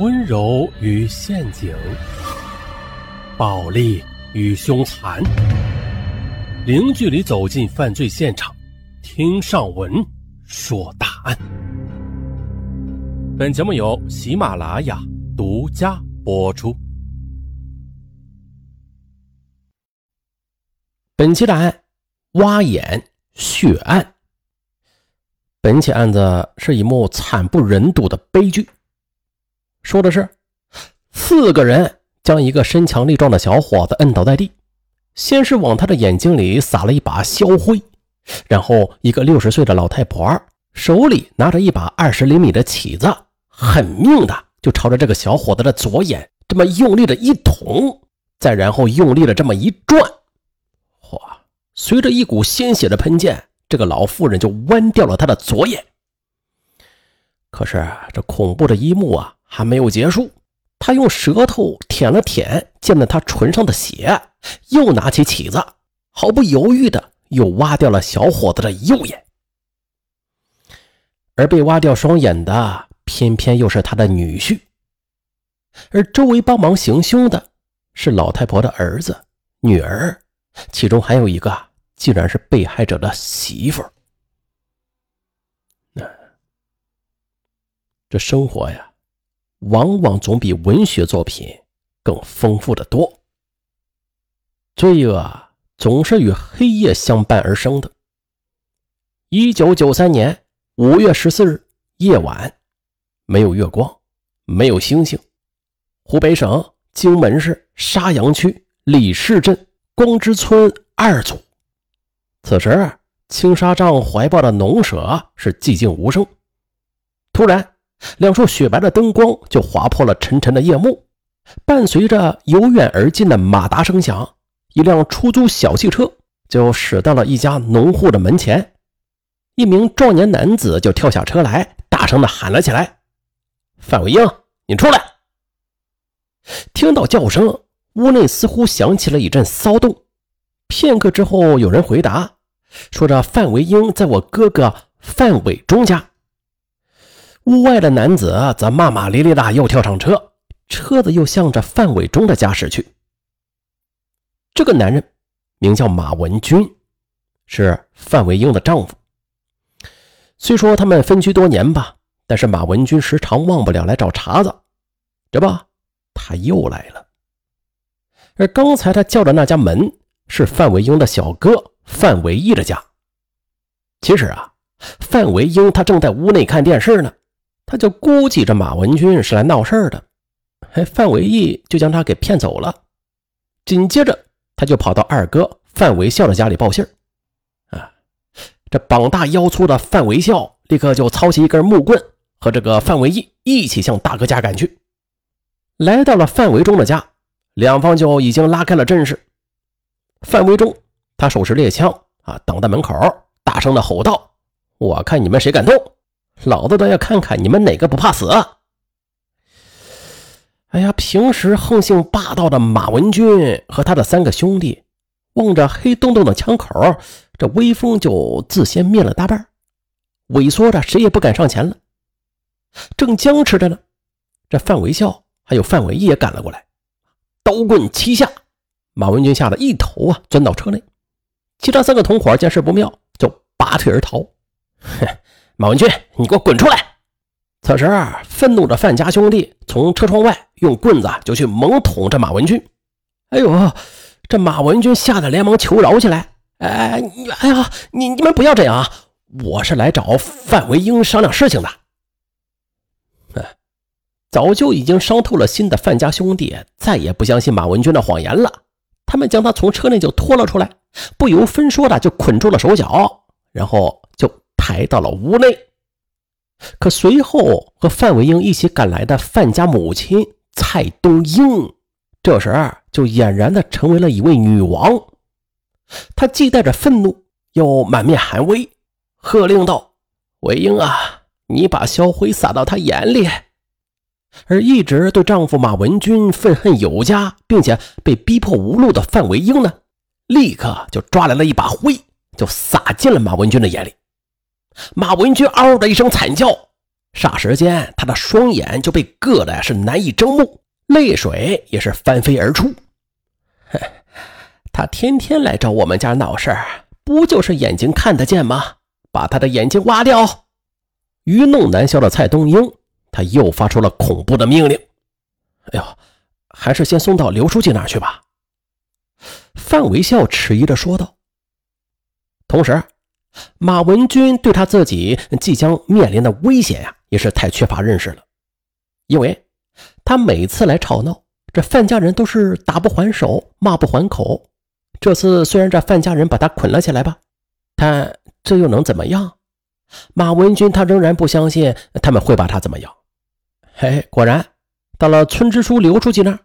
温柔与陷阱，暴力与凶残，零距离走进犯罪现场，听上文说大案。本节目由喜马拉雅独家播出。本期的案：挖眼血案。本起案子是一幕惨不忍睹的悲剧，说的是四个人将一个身强力壮的小伙子摁倒在地，先是往他的眼睛里撒了一把硝灰，然后一个六十岁的老太婆手里拿着一把二十厘米的起子，狠命的就朝着这个小伙子的左眼这么用力的一捅，再然后用力的这么一转，嚯！随着一股鲜血的喷溅。这个老妇人就弯掉了他的左眼。可是这恐怖的一幕啊还没有结束，他用舌头舔了舔溅在他唇上的血，又拿起起子，毫不犹豫的又挖掉了小伙子的右眼。而被挖掉双眼的，偏偏又是他的女婿。而周围帮忙行凶的是老太婆的儿子、女儿，其中还有一个。竟然是被害者的媳妇。那这生活呀，往往总比文学作品更丰富的多。罪恶总是与黑夜相伴而生的。一九九三年五月十四日夜晚，没有月光，没有星星。湖北省荆门市沙阳区李市镇光之村二组。此时，青纱帐怀抱的农舍是寂静无声。突然，两束雪白的灯光就划破了沉沉的夜幕，伴随着由远而近的马达声响，一辆出租小汽车就驶到了一家农户的门前。一名壮年男子就跳下车来，大声地喊了起来：“范伟英，你出来！”听到叫声，屋内似乎响起了一阵骚动。片刻之后，有人回答。说着，范维英在我哥哥范伟忠家。屋外的男子则骂骂咧咧的又跳上车，车子又向着范伟忠的家驶去。这个男人名叫马文军，是范维英的丈夫。虽说他们分居多年吧，但是马文军时常忘不了来找茬子。这不，他又来了。而刚才他叫的那家门是范维英的小哥。范维义的家，其实啊，范维英他正在屋内看电视呢，他就估计着马文军是来闹事儿的，哎，范维义就将他给骗走了。紧接着，他就跑到二哥范维孝的家里报信啊，这膀大腰粗的范维孝立刻就操起一根木棍，和这个范维义一起向大哥家赶去。来到了范维忠的家，两方就已经拉开了阵势。范维忠。他手持猎枪啊，挡在门口，大声的吼道：“我看你们谁敢动，老子倒要看看你们哪个不怕死！”哎呀，平时横性霸道的马文军和他的三个兄弟，望着黑洞洞的枪口，这威风就自先灭了大半，萎缩着，谁也不敢上前了。正僵持着呢，这范维孝还有范伟义也赶了过来，刀棍齐下，马文军吓得一头啊钻到车内。其他三个同伙见势不妙，就拔腿而逃。哼，马文军，你给我滚出来！此时，愤怒的范家兄弟从车窗外用棍子就去猛捅这马文军。哎呦，这马文军吓得连忙求饶起来：“哎，你，哎呀，你你们不要这样啊！我是来找范维英商量事情的。”哎，早就已经伤透了心的范家兄弟再也不相信马文军的谎言了。他们将他从车内就拖了出来。不由分说的就捆住了手脚，然后就抬到了屋内。可随后和范伟英一起赶来的范家母亲蔡冬英，这时就俨然的成为了一位女王。她既带着愤怒，又满面寒威，喝令道：“伟英啊，你把硝灰撒到他眼里。”而一直对丈夫马文军愤恨有加，并且被逼迫无路的范维英呢？立刻就抓来了一把灰，就撒进了马文军的眼里。马文军嗷的一声惨叫，霎时间，他的双眼就被硌得是难以睁目，泪水也是翻飞而出。他天天来找我们家闹事儿，不就是眼睛看得见吗？把他的眼睛挖掉！愚弄难消的蔡东英，他又发出了恐怖的命令。哎呦，还是先送到刘书记那去吧。范维孝迟疑着说道。同时，马文军对他自己即将面临的危险呀，也是太缺乏认识了。因为他每次来吵闹，这范家人都是打不还手，骂不还口。这次虽然这范家人把他捆了起来吧，但这又能怎么样？马文军他仍然不相信他们会把他怎么样。嘿，果然到了村支书刘书记那儿，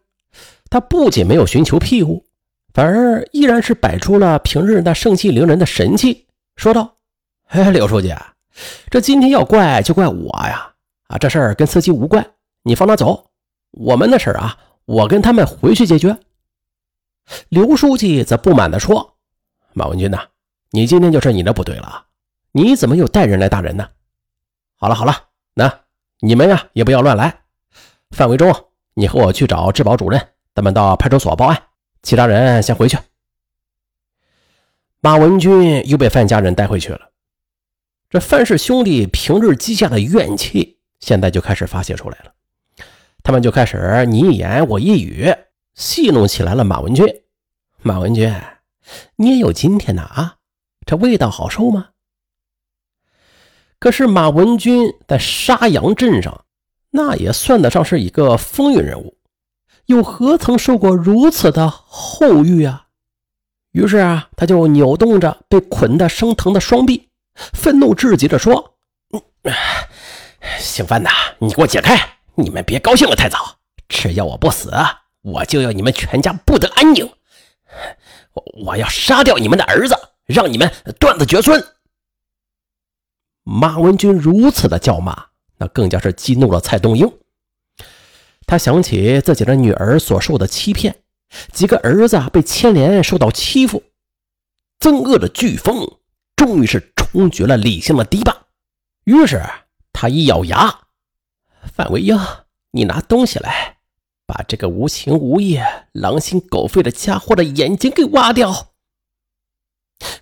他不仅没有寻求庇护，反而依然是摆出了平日那盛气凌人的神气，说道：“哎，刘书记，这今天要怪就怪我呀！啊，这事儿跟司机无关，你放他走。我们的事儿啊，我跟他们回去解决。”刘书记则不满地说：“马文军呐，你今天就是你的不对了，你怎么又带人来打人呢？好了好了，那你们呀也不要乱来。范维忠，你和我去找治保主任，咱们到派出所报案。其他人先回去。”马文军又被范家人带回去了。这范氏兄弟平日积下的怨气，现在就开始发泄出来了。他们就开始你一言我一语。戏弄起来了，马文军，马文军，你也有今天呐啊！这味道好受吗？可是马文军在沙洋镇上，那也算得上是一个风云人物，又何曾受过如此的厚遇啊？于是啊，他就扭动着被捆得生疼的双臂，愤怒至极的说：“姓范的，你给我解开！你们别高兴的太早，只要我不死。”我就要你们全家不得安宁，我我要杀掉你们的儿子，让你们断子绝孙。马文军如此的叫骂，那更加是激怒了蔡东英。他想起自己的女儿所受的欺骗，几个儿子被牵连受到欺负，憎恶的飓风终于是冲决了理性的堤坝。于是他一咬牙：“范维英，你拿东西来。”把这个无情无义、狼心狗肺的家伙的眼睛给挖掉。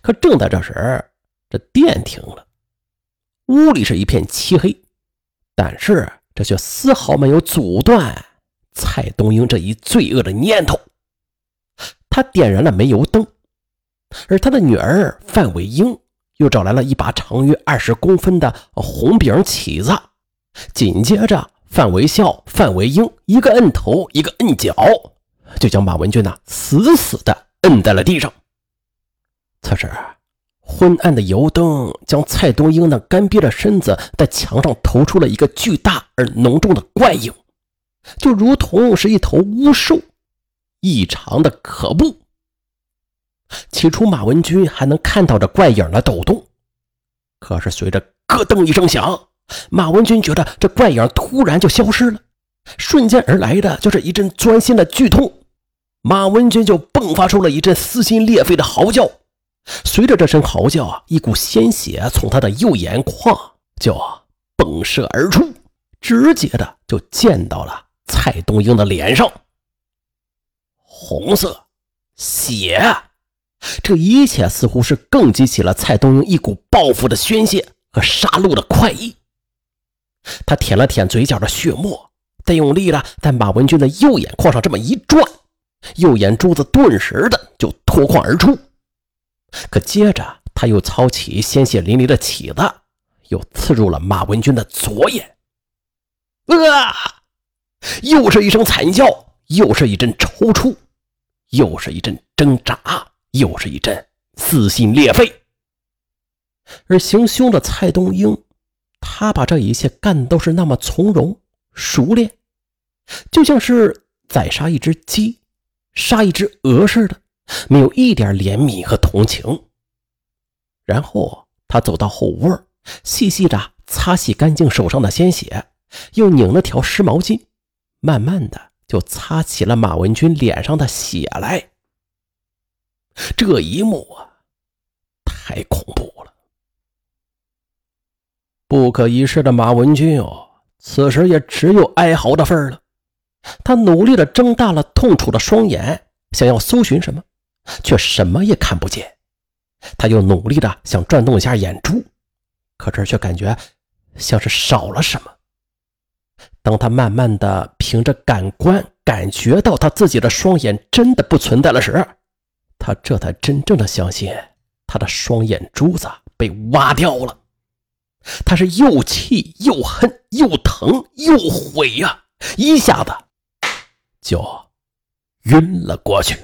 可正在这时，这电停了，屋里是一片漆黑，但是这却丝毫没有阻断蔡东英这一罪恶的念头。他点燃了煤油灯，而他的女儿范伟英又找来了一把长约二十公分的红柄起子，紧接着。范维孝、范维英，一个摁头，一个摁脚，就将马文军呐死死的摁在了地上。此时，昏暗的油灯将蔡东英那干瘪的身子在墙上投出了一个巨大而浓重的怪影，就如同是一头巫兽，异常的可怖。起初，马文军还能看到这怪影的抖动，可是随着咯噔一声响。马文军觉得这怪影突然就消失了，瞬间而来的就是一阵钻心的剧痛。马文军就迸发出了一阵撕心裂肺的嚎叫，随着这声嚎叫啊，一股鲜血从他的右眼眶就迸射而出，直接的就溅到了蔡东英的脸上。红色血，这一切似乎是更激起了蔡东英一股报复的宣泄和杀戮的快意。他舔了舔嘴角的血沫，再用力的在马文军的右眼眶上这么一转，右眼珠子顿时的就脱眶而出。可接着他又操起鲜血淋漓的起子，又刺入了马文军的左眼。啊！又是一声惨叫，又是一阵抽搐，又是一阵挣扎，又是一阵撕心裂肺。而行凶的蔡东英。他把这一切干都是那么从容熟练，就像是宰杀一只鸡、杀一只鹅似的，没有一点怜悯和同情。然后他走到后屋，细细的擦洗干净手上的鲜血，又拧了条湿毛巾，慢慢的就擦起了马文军脸上的血来。这一幕啊，太恐怖了。不可一世的马文军哦，此时也只有哀嚎的份儿了。他努力的睁大了痛楚的双眼，想要搜寻什么，却什么也看不见。他又努力的想转动一下眼珠，可这却感觉像是少了什么。当他慢慢的凭着感官感觉到他自己的双眼真的不存在了时，他这才真正的相信他的双眼珠子被挖掉了。他是又气又恨又疼又悔呀，一下子就晕了过去。